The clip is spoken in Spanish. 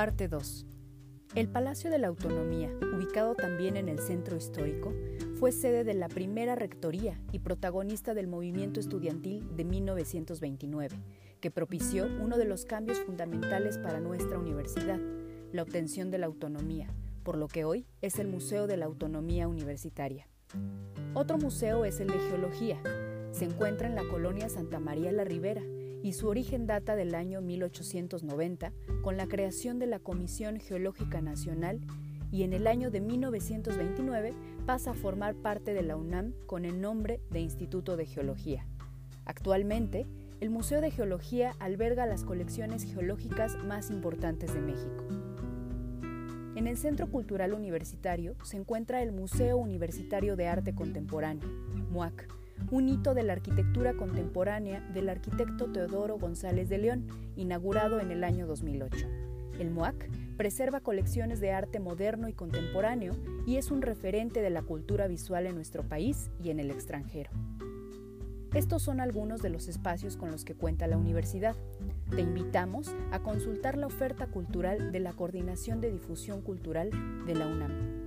Parte 2. El Palacio de la Autonomía, ubicado también en el centro histórico, fue sede de la primera rectoría y protagonista del movimiento estudiantil de 1929, que propició uno de los cambios fundamentales para nuestra universidad, la obtención de la autonomía, por lo que hoy es el Museo de la Autonomía Universitaria. Otro museo es el de Geología. Se encuentra en la colonia Santa María la Ribera y su origen data del año 1890 con la creación de la Comisión Geológica Nacional y en el año de 1929 pasa a formar parte de la UNAM con el nombre de Instituto de Geología. Actualmente, el Museo de Geología alberga las colecciones geológicas más importantes de México. En el Centro Cultural Universitario se encuentra el Museo Universitario de Arte Contemporáneo, MUAC, un hito de la arquitectura contemporánea del arquitecto Teodoro González de León, inaugurado en el año 2008. El MUAC preserva colecciones de arte moderno y contemporáneo y es un referente de la cultura visual en nuestro país y en el extranjero. Estos son algunos de los espacios con los que cuenta la universidad. Te invitamos a consultar la oferta cultural de la Coordinación de Difusión Cultural de la UNAM.